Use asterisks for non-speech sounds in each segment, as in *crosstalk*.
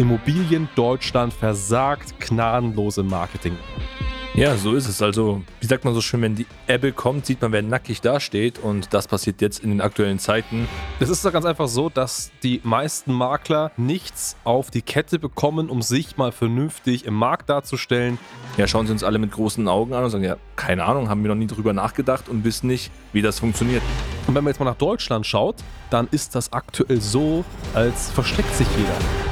Immobilien Deutschland versagt gnadenlos im Marketing. Ja, so ist es. Also, wie sagt man so schön, wenn die Ebbe kommt, sieht man, wer nackig dasteht. Und das passiert jetzt in den aktuellen Zeiten. Es ist doch ganz einfach so, dass die meisten Makler nichts auf die Kette bekommen, um sich mal vernünftig im Markt darzustellen. Ja, schauen sie uns alle mit großen Augen an und sagen, ja, keine Ahnung, haben wir noch nie drüber nachgedacht und wissen nicht, wie das funktioniert. Und wenn man jetzt mal nach Deutschland schaut, dann ist das aktuell so, als versteckt sich jeder.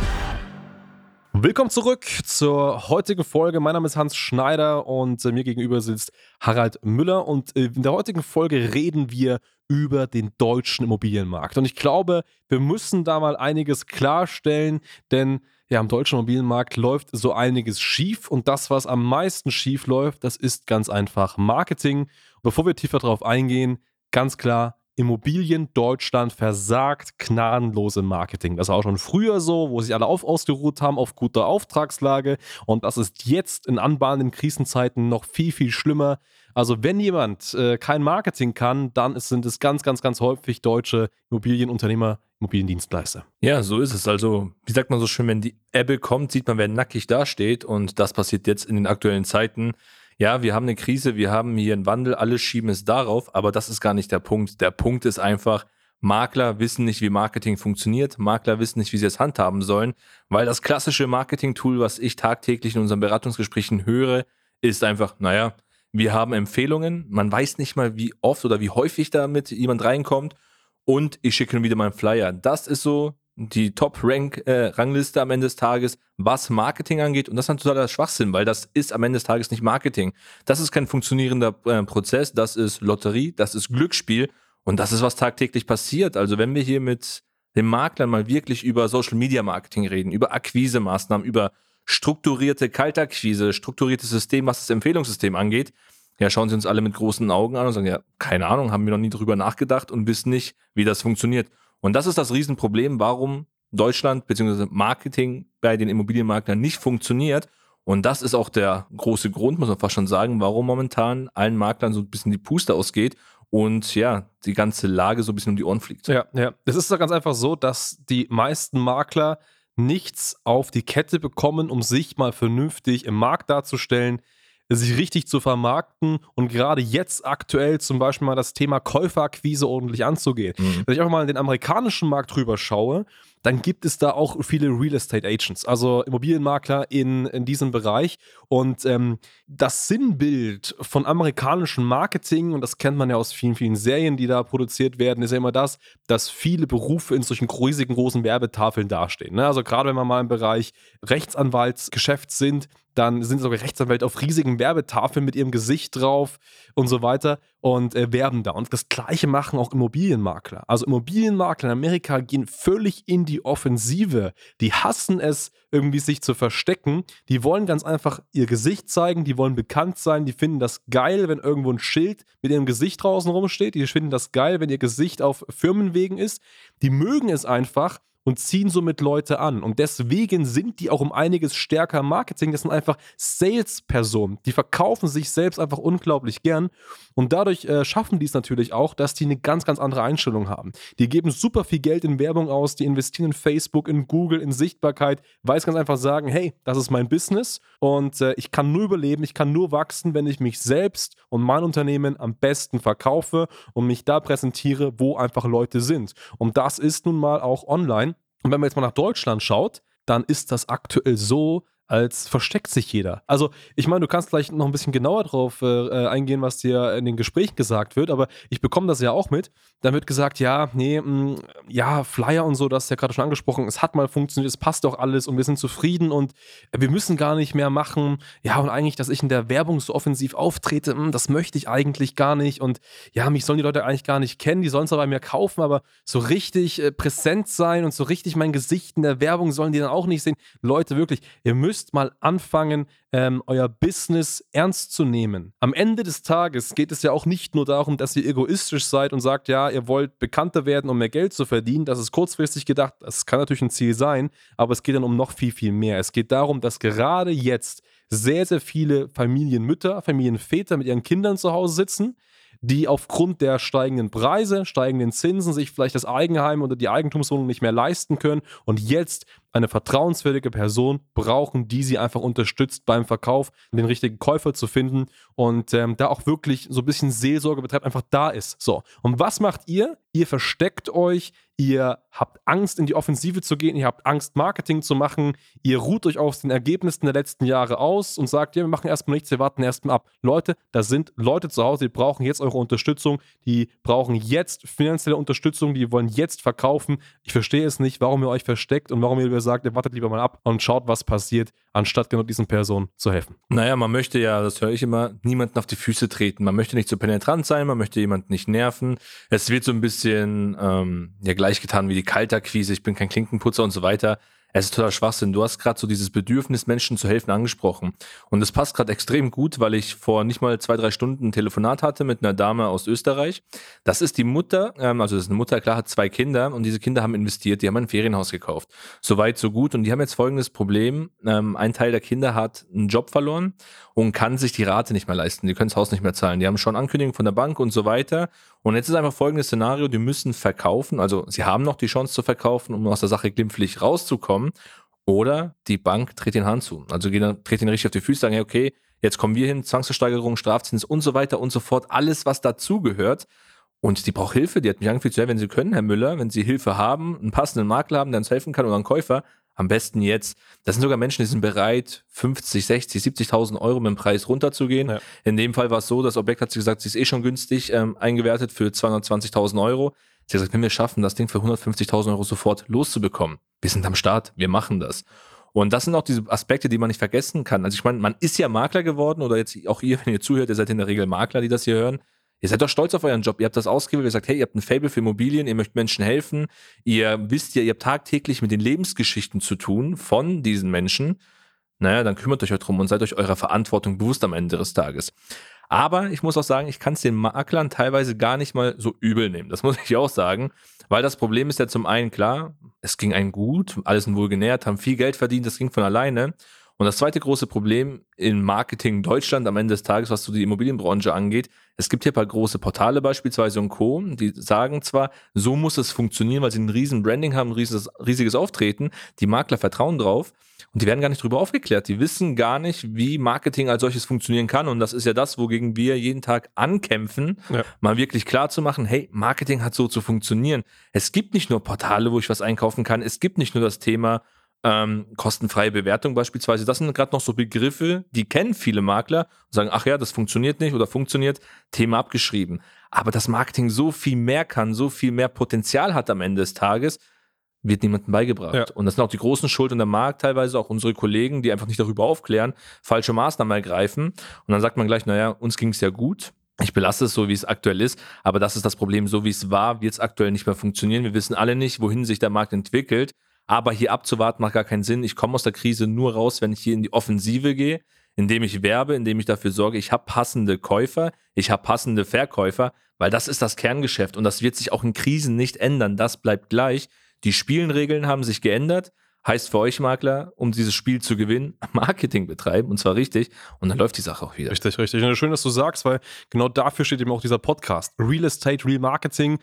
Willkommen zurück zur heutigen Folge. Mein Name ist Hans Schneider und äh, mir gegenüber sitzt Harald Müller. Und äh, in der heutigen Folge reden wir über den deutschen Immobilienmarkt. Und ich glaube, wir müssen da mal einiges klarstellen, denn ja, am deutschen Immobilienmarkt läuft so einiges schief. Und das, was am meisten schief läuft, das ist ganz einfach Marketing. bevor wir tiefer darauf eingehen, ganz klar, Immobilien Deutschland versagt gnadenlos im Marketing. Das war auch schon früher so, wo sich alle auf ausgeruht haben auf guter Auftragslage. Und das ist jetzt in anbahnenden Krisenzeiten noch viel, viel schlimmer. Also wenn jemand äh, kein Marketing kann, dann ist, sind es ganz, ganz, ganz häufig deutsche Immobilienunternehmer, Immobiliendienstleister. Ja, so ist es. Also, wie sagt man so schön, wenn die Ebbe kommt, sieht man, wer nackig dasteht. Und das passiert jetzt in den aktuellen Zeiten ja, wir haben eine Krise, wir haben hier einen Wandel, alle schieben es darauf, aber das ist gar nicht der Punkt. Der Punkt ist einfach, Makler wissen nicht, wie Marketing funktioniert, Makler wissen nicht, wie sie es handhaben sollen, weil das klassische Marketing-Tool, was ich tagtäglich in unseren Beratungsgesprächen höre, ist einfach, naja, wir haben Empfehlungen, man weiß nicht mal, wie oft oder wie häufig damit jemand reinkommt und ich schicke nun wieder meinen Flyer. Das ist so die Top-Rank-Rangliste äh, am Ende des Tages, was Marketing angeht. Und das ist ein totaler Schwachsinn, weil das ist am Ende des Tages nicht Marketing. Das ist kein funktionierender äh, Prozess, das ist Lotterie, das ist Glücksspiel und das ist, was tagtäglich passiert. Also wenn wir hier mit den Maklern mal wirklich über Social-Media-Marketing reden, über Akquise-Maßnahmen, über strukturierte Kaltakquise, strukturiertes System, was das Empfehlungssystem angeht, ja, schauen sie uns alle mit großen Augen an und sagen, ja, keine Ahnung, haben wir noch nie drüber nachgedacht und wissen nicht, wie das funktioniert. Und das ist das Riesenproblem, warum Deutschland bzw. Marketing bei den Immobilienmaklern nicht funktioniert. Und das ist auch der große Grund, muss man fast schon sagen, warum momentan allen Maklern so ein bisschen die Puste ausgeht und ja, die ganze Lage so ein bisschen um die Ohren fliegt. Ja, ja. Es ist doch ganz einfach so, dass die meisten Makler nichts auf die Kette bekommen, um sich mal vernünftig im Markt darzustellen sich richtig zu vermarkten und gerade jetzt aktuell zum Beispiel mal das Thema Käuferakquise ordentlich anzugehen. Mhm. Wenn ich auch mal in den amerikanischen Markt drüber schaue, dann gibt es da auch viele Real Estate Agents, also Immobilienmakler in, in diesem Bereich. Und ähm, das Sinnbild von amerikanischem Marketing, und das kennt man ja aus vielen, vielen Serien, die da produziert werden, ist ja immer das, dass viele Berufe in solchen riesigen großen Werbetafeln dastehen. Ne? Also gerade wenn wir mal im Bereich Rechtsanwaltsgeschäft sind, dann sind sogar Rechtsanwälte auf riesigen Werbetafeln mit ihrem Gesicht drauf und so weiter und äh, werben da. Und das gleiche machen auch Immobilienmakler. Also Immobilienmakler in Amerika gehen völlig in die Offensive. Die hassen es, irgendwie sich zu verstecken. Die wollen ganz einfach ihr Gesicht zeigen, die wollen bekannt sein, die finden das geil, wenn irgendwo ein Schild mit ihrem Gesicht draußen rumsteht. Die finden das geil, wenn ihr Gesicht auf Firmenwegen ist. Die mögen es einfach, und ziehen somit Leute an. Und deswegen sind die auch um einiges stärker Marketing. Das sind einfach Sales-Personen. Die verkaufen sich selbst einfach unglaublich gern. Und dadurch äh, schaffen die es natürlich auch, dass die eine ganz, ganz andere Einstellung haben. Die geben super viel Geld in Werbung aus, die investieren in Facebook, in Google, in Sichtbarkeit, weil es ganz einfach sagen, hey, das ist mein Business und äh, ich kann nur überleben, ich kann nur wachsen, wenn ich mich selbst und mein Unternehmen am besten verkaufe und mich da präsentiere, wo einfach Leute sind. Und das ist nun mal auch online. Und wenn man jetzt mal nach Deutschland schaut, dann ist das aktuell so, als versteckt sich jeder. Also, ich meine, du kannst gleich noch ein bisschen genauer drauf äh, eingehen, was dir in den Gesprächen gesagt wird, aber ich bekomme das ja auch mit. Dann wird gesagt, ja, nee, mh, mm, ja, Flyer und so, das ist ja gerade schon angesprochen, es hat mal funktioniert, es passt doch alles und wir sind zufrieden und wir müssen gar nicht mehr machen. Ja, und eigentlich, dass ich in der Werbung so offensiv auftrete, mh, mm, das möchte ich eigentlich gar nicht und ja, mich sollen die Leute eigentlich gar nicht kennen, die sollen es aber bei mir kaufen, aber so richtig äh, präsent sein und so richtig mein Gesicht in der Werbung sollen die dann auch nicht sehen. Leute, wirklich, ihr müsst müsst mal anfangen, ähm, euer Business ernst zu nehmen. Am Ende des Tages geht es ja auch nicht nur darum, dass ihr egoistisch seid und sagt, ja, ihr wollt bekannter werden, um mehr Geld zu verdienen. Das ist kurzfristig gedacht. Das kann natürlich ein Ziel sein, aber es geht dann um noch viel, viel mehr. Es geht darum, dass gerade jetzt sehr, sehr viele Familienmütter, Familienväter mit ihren Kindern zu Hause sitzen die aufgrund der steigenden Preise, steigenden Zinsen sich vielleicht das Eigenheim oder die Eigentumswohnung nicht mehr leisten können und jetzt eine vertrauenswürdige Person brauchen, die sie einfach unterstützt beim Verkauf, den richtigen Käufer zu finden und ähm, da auch wirklich so ein bisschen Seelsorge betreibt, einfach da ist. So. Und was macht ihr? Ihr versteckt euch, ihr habt Angst, in die Offensive zu gehen, ihr habt Angst, Marketing zu machen, ihr ruht euch aus den Ergebnissen der letzten Jahre aus und sagt, ja, wir machen erstmal nichts, wir warten erstmal ab. Leute, da sind Leute zu Hause, die brauchen jetzt eure Unterstützung, die brauchen jetzt finanzielle Unterstützung, die wollen jetzt verkaufen. Ich verstehe es nicht, warum ihr euch versteckt und warum ihr lieber sagt, ihr wartet lieber mal ab und schaut, was passiert, anstatt genau diesen Personen zu helfen. Naja, man möchte ja, das höre ich immer, niemanden auf die Füße treten. Man möchte nicht zu so penetrant sein, man möchte jemanden nicht nerven. Es wird so ein bisschen ähm, ja gleich getan wie die Kaltakquise, ich bin kein Klinkenputzer und so weiter. Es ist total Schwachsinn. Du hast gerade so dieses Bedürfnis, Menschen zu helfen, angesprochen. Und das passt gerade extrem gut, weil ich vor nicht mal zwei, drei Stunden ein Telefonat hatte mit einer Dame aus Österreich. Das ist die Mutter, ähm, also das ist eine Mutter, klar, hat zwei Kinder und diese Kinder haben investiert, die haben ein Ferienhaus gekauft. Soweit, so gut. Und die haben jetzt folgendes Problem. Ähm, ein Teil der Kinder hat einen Job verloren und kann sich die Rate nicht mehr leisten. Die können das Haus nicht mehr zahlen. Die haben schon Ankündigungen von der Bank und so weiter. Und jetzt ist einfach folgendes Szenario, die müssen verkaufen, also sie haben noch die Chance zu verkaufen, um aus der Sache glimpflich rauszukommen. Oder die Bank dreht den Hand zu. Also dreht ihn richtig auf die Füße, sagen, hey, okay, jetzt kommen wir hin, Zwangsversteigerung, Strafzins und so weiter und so fort, alles, was dazugehört. Und die braucht Hilfe, die hat mich angefühlt, wenn Sie können, Herr Müller, wenn Sie Hilfe haben, einen passenden Makler haben, der uns helfen kann oder einen Käufer, am besten jetzt. Das sind sogar Menschen, die sind bereit, 50, 60, 70.000 Euro mit dem Preis runterzugehen. Ja. In dem Fall war es so, das Objekt hat sie gesagt, sie ist eh schon günstig ähm, eingewertet für 220.000 Euro. Sie hat gesagt, wenn wir schaffen, das Ding für 150.000 Euro sofort loszubekommen, wir sind am Start, wir machen das. Und das sind auch diese Aspekte, die man nicht vergessen kann. Also ich meine, man ist ja Makler geworden oder jetzt auch ihr, *laughs* wenn ihr zuhört, ihr seid in der Regel Makler, die das hier hören. Ihr seid doch stolz auf euren Job. Ihr habt das ausgewählt, ihr sagt, hey, ihr habt ein Fable für Immobilien, ihr möchtet Menschen helfen. Ihr wisst ja, ihr habt tagtäglich mit den Lebensgeschichten zu tun von diesen Menschen. Naja, dann kümmert euch drum und seid euch eurer Verantwortung bewusst am Ende des Tages. Aber ich muss auch sagen, ich kann es den Maklern teilweise gar nicht mal so übel nehmen. Das *laughs* muss ich auch sagen. Weil das Problem ist ja zum einen klar, es ging einem gut, alles sind wohl genährt, haben viel Geld verdient, das ging von alleine. Und das zweite große Problem im Marketing Deutschland am Ende des Tages, was so die Immobilienbranche angeht, es gibt hier ein paar große Portale beispielsweise und Co., die sagen zwar, so muss es funktionieren, weil sie ein riesen Branding haben, ein riesiges, riesiges Auftreten, die Makler vertrauen drauf und die werden gar nicht darüber aufgeklärt. Die wissen gar nicht, wie Marketing als solches funktionieren kann und das ist ja das, wogegen wir jeden Tag ankämpfen, ja. mal wirklich klar zu machen, hey, Marketing hat so zu funktionieren. Es gibt nicht nur Portale, wo ich was einkaufen kann, es gibt nicht nur das Thema, ähm, kostenfreie Bewertung beispielsweise. Das sind gerade noch so Begriffe, die kennen viele Makler und sagen, ach ja, das funktioniert nicht oder funktioniert, Thema abgeschrieben. Aber das Marketing so viel mehr kann, so viel mehr Potenzial hat am Ende des Tages, wird niemandem beigebracht. Ja. Und das sind auch die großen Schulden der Markt, teilweise auch unsere Kollegen, die einfach nicht darüber aufklären, falsche Maßnahmen ergreifen. Und dann sagt man gleich, naja, uns ging es ja gut. Ich belasse es so, wie es aktuell ist, aber das ist das Problem. So wie es war, wird es aktuell nicht mehr funktionieren. Wir wissen alle nicht, wohin sich der Markt entwickelt. Aber hier abzuwarten macht gar keinen Sinn. Ich komme aus der Krise nur raus, wenn ich hier in die Offensive gehe, indem ich werbe, indem ich dafür sorge, ich habe passende Käufer, ich habe passende Verkäufer, weil das ist das Kerngeschäft und das wird sich auch in Krisen nicht ändern. Das bleibt gleich. Die Spielenregeln haben sich geändert. Heißt für euch Makler, um dieses Spiel zu gewinnen, *laughs* Marketing betreiben und zwar richtig und dann läuft die Sache auch wieder. Richtig, richtig. Und schön, dass du sagst, weil genau dafür steht eben auch dieser Podcast. Real Estate, Real Marketing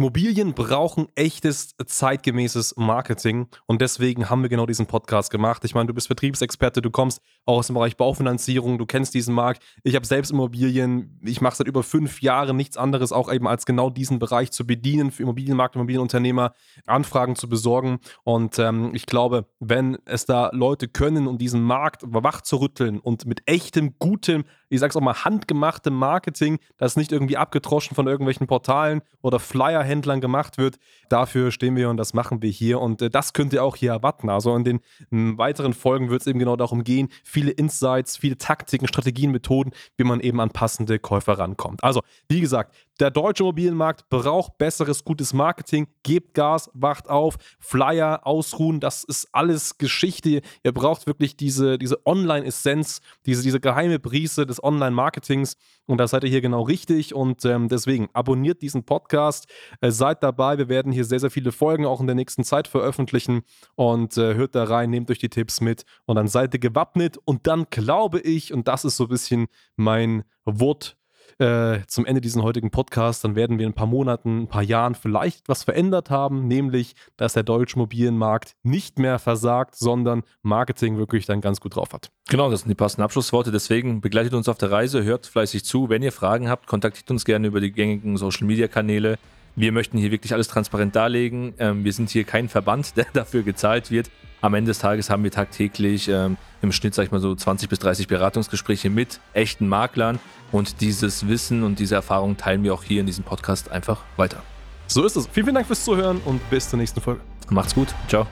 Immobilien brauchen echtes, zeitgemäßes Marketing und deswegen haben wir genau diesen Podcast gemacht. Ich meine, du bist Vertriebsexperte, du kommst auch aus dem Bereich Baufinanzierung, du kennst diesen Markt. Ich habe selbst Immobilien, ich mache seit über fünf Jahren nichts anderes, auch eben als genau diesen Bereich zu bedienen, für Immobilienmarkt, Immobilienunternehmer Anfragen zu besorgen. Und ähm, ich glaube, wenn es da Leute können, um diesen Markt wach zu rütteln und mit echtem, gutem, ich sag's auch mal, handgemachtem Marketing, das nicht irgendwie abgetroschen von irgendwelchen Portalen oder Flyer Händlern gemacht wird. Dafür stehen wir und das machen wir hier. Und äh, das könnt ihr auch hier erwarten. Also in den m, weiteren Folgen wird es eben genau darum gehen, viele Insights, viele Taktiken, Strategien, Methoden, wie man eben an passende Käufer rankommt. Also, wie gesagt, der deutsche Immobilienmarkt braucht besseres, gutes Marketing. Gebt Gas, wacht auf, Flyer, ausruhen, das ist alles Geschichte. Ihr braucht wirklich diese, diese Online-Essenz, diese, diese geheime Brise des Online-Marketings. Und da seid ihr hier genau richtig. Und ähm, deswegen abonniert diesen Podcast, äh, seid dabei. Wir werden hier sehr, sehr viele Folgen auch in der nächsten Zeit veröffentlichen. Und äh, hört da rein, nehmt euch die Tipps mit und dann seid ihr gewappnet. Und dann glaube ich, und das ist so ein bisschen mein Wort äh, zum Ende diesen heutigen Podcast, dann werden wir in ein paar Monaten, ein paar Jahren vielleicht was verändert haben, nämlich, dass der deutsche Mobilienmarkt nicht mehr versagt, sondern Marketing wirklich dann ganz gut drauf hat. Genau, das sind die passenden Abschlussworte. Deswegen begleitet uns auf der Reise, hört fleißig zu. Wenn ihr Fragen habt, kontaktiert uns gerne über die gängigen Social Media Kanäle. Wir möchten hier wirklich alles transparent darlegen. Ähm, wir sind hier kein Verband, *laughs* der dafür gezahlt wird. Am Ende des Tages haben wir tagtäglich ähm, im Schnitt, sag ich mal so, 20 bis 30 Beratungsgespräche mit echten Maklern. Und dieses Wissen und diese Erfahrung teilen wir auch hier in diesem Podcast einfach weiter. So ist es. Vielen, vielen Dank fürs Zuhören und bis zur nächsten Folge. Macht's gut. Ciao.